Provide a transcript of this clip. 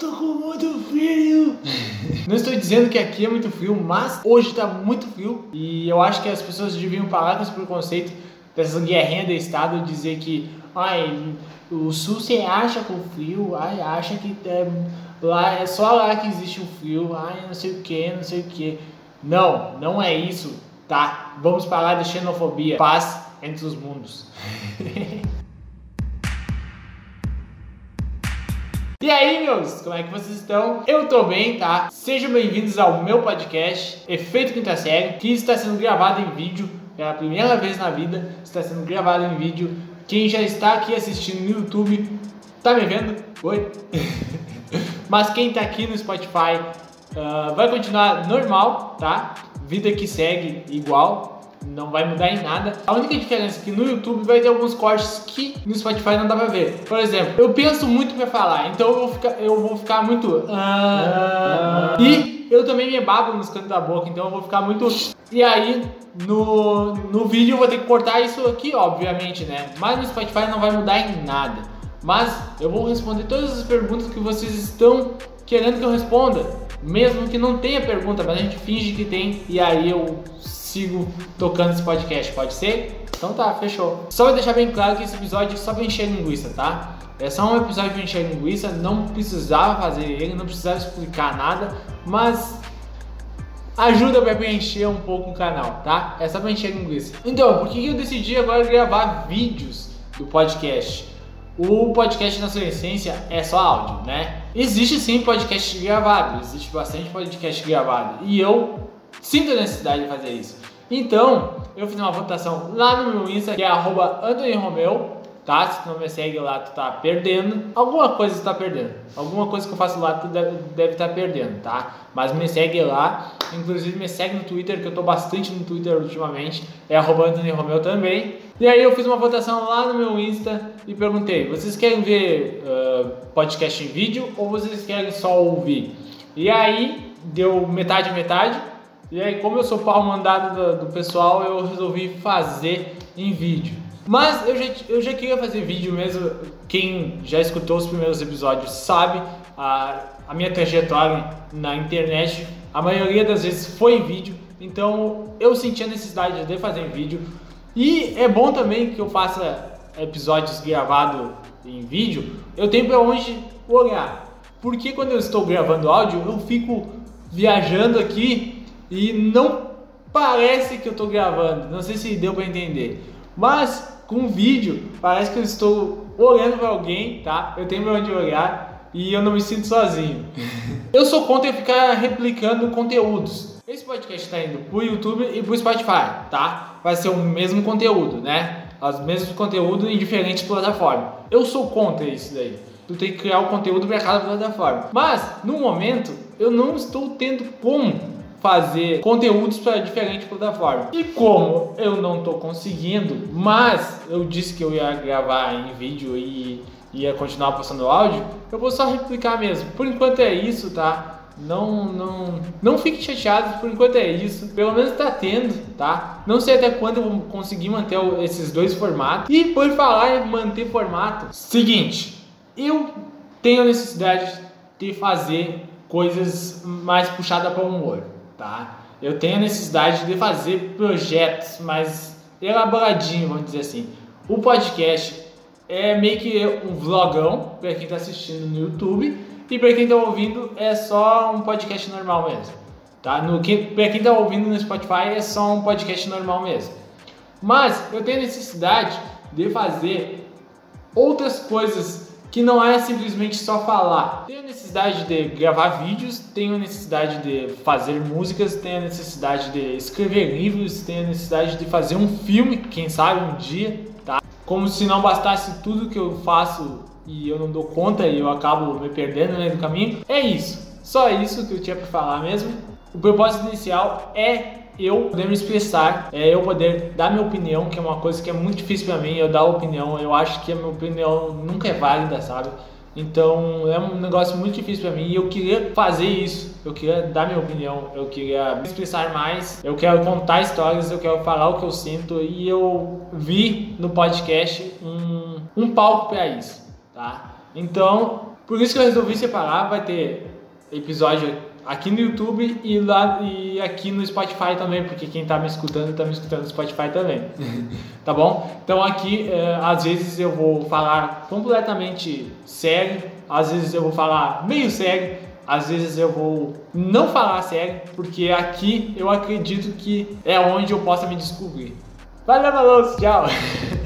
tô com muito frio. Não estou dizendo que aqui é muito frio, mas hoje tá muito frio e eu acho que as pessoas deviam parar com esse preconceito dessas guerrinhas de estado dizer que ai, o sul você acha com frio, ai, acha que é, lá é só lá que existe o frio, ai, não sei o que, não sei o que. Não, não é isso, tá? Vamos parar de xenofobia. Paz entre os mundos. E aí, meus, como é que vocês estão? Eu tô bem, tá? Sejam bem-vindos ao meu podcast Efeito Quinta Série, que está sendo gravado em vídeo pela primeira vez na vida, está sendo gravado em vídeo. Quem já está aqui assistindo no YouTube, tá me vendo? Oi? Mas quem tá aqui no Spotify uh, vai continuar normal, tá? Vida que segue igual, não vai mudar em nada. A única diferença é que no YouTube vai ter alguns cortes que no Spotify não dá pra ver. Por exemplo, eu penso muito pra falar, então eu vou ficar, eu vou ficar muito. Ah, e eu também me babo nos cantos da boca, então eu vou ficar muito. E aí, no, no vídeo eu vou ter que cortar isso aqui, obviamente, né? Mas no Spotify não vai mudar em nada. Mas eu vou responder todas as perguntas que vocês estão querendo que eu responda. Mesmo que não tenha pergunta, mas a gente finge que tem e aí eu sigo tocando esse podcast, pode ser? Então tá, fechou. Só pra deixar bem claro que esse episódio é só pra encher linguiça, tá? É só um episódio pra encher linguiça, não precisava fazer ele, não precisava explicar nada, mas ajuda pra preencher um pouco o canal, tá? É só pra encher linguiça. Então, por que eu decidi agora gravar vídeos do podcast? O podcast na sua essência é só áudio, né? Existe sim podcast gravado, existe bastante podcast gravado. E eu sinto a necessidade de fazer isso. Então, eu fiz uma votação lá no meu Insta, que é arroba tá? Se tu não me segue lá, tu tá perdendo. Alguma coisa tu tá perdendo. Alguma coisa que eu faço lá, tu deve estar tá perdendo, tá? Mas me segue lá. Inclusive me segue no Twitter, que eu tô bastante no Twitter ultimamente. É arroba Romeu também. E aí eu fiz uma votação lá no meu Insta e perguntei, vocês querem ver uh, podcast em vídeo ou vocês querem só ouvir? E aí deu metade metade. E aí, como eu sou pau mandado do, do pessoal, eu resolvi fazer em vídeo. Mas eu já, eu já queria fazer vídeo mesmo. Quem já escutou os primeiros episódios sabe a, a minha trajetória na internet. A maioria das vezes foi em vídeo. Então eu senti a necessidade de fazer em vídeo. E é bom também que eu faça episódios gravados em vídeo. Eu tenho para onde olhar. Porque quando eu estou gravando áudio, eu fico viajando aqui e não parece que eu estou gravando. Não sei se deu para entender. Mas com vídeo parece que eu estou olhando para alguém, tá? Eu tenho para onde olhar e eu não me sinto sozinho. eu sou contra ficar replicando conteúdos. Esse podcast está indo pro YouTube e pro Spotify, tá? Vai ser o mesmo conteúdo, né? Os mesmos conteúdos em diferentes plataformas. Eu sou contra isso daí. Tu tem que criar o conteúdo para cada plataforma. Mas, no momento, eu não estou tendo como fazer conteúdos para diferentes plataformas. E como eu não estou conseguindo, mas eu disse que eu ia gravar em vídeo e ia continuar postando áudio, eu vou só replicar mesmo. Por enquanto é isso, tá? Não, não, não fique chateado, por enquanto é isso. Pelo menos tá tendo, tá? Não sei até quando eu vou conseguir manter esses dois formatos. E por falar em manter formato, seguinte, eu tenho necessidade de fazer coisas mais puxadas para o humor tá? Eu tenho a necessidade de fazer projetos mais elaboradinho, vamos dizer assim. O podcast é meio que um vlogão para quem está assistindo no YouTube e para quem está ouvindo é só um podcast normal mesmo, tá? No que para quem está ouvindo no Spotify é só um podcast normal mesmo. Mas eu tenho necessidade de fazer outras coisas que não é simplesmente só falar. Tenho necessidade de gravar vídeos, tenho necessidade de fazer músicas, tenho necessidade de escrever livros, tenho necessidade de fazer um filme, quem sabe um dia, tá? Como se não bastasse tudo que eu faço e eu não dou conta e eu acabo me perdendo no caminho. É isso. Só isso que eu tinha para falar mesmo. O propósito inicial é eu poder me expressar, é eu poder dar minha opinião, que é uma coisa que é muito difícil para mim, eu dar opinião, eu acho que a minha opinião nunca é válida, sabe? Então é um negócio muito difícil para mim e eu queria fazer isso. Eu queria dar minha opinião, eu queria me expressar mais, eu quero contar histórias, eu quero falar o que eu sinto e eu vi no podcast um, um palco para isso, tá? Então Por isso que eu resolvi separar, vai ter episódio aqui no YouTube e lá e aqui no Spotify também, porque quem tá me escutando tá me escutando no Spotify também. tá bom? Então aqui é, às vezes eu vou falar completamente sério, às vezes eu vou falar meio sério, às vezes eu vou não falar sério, porque aqui eu acredito que é onde eu possa me descobrir. Valeu, falou, tchau!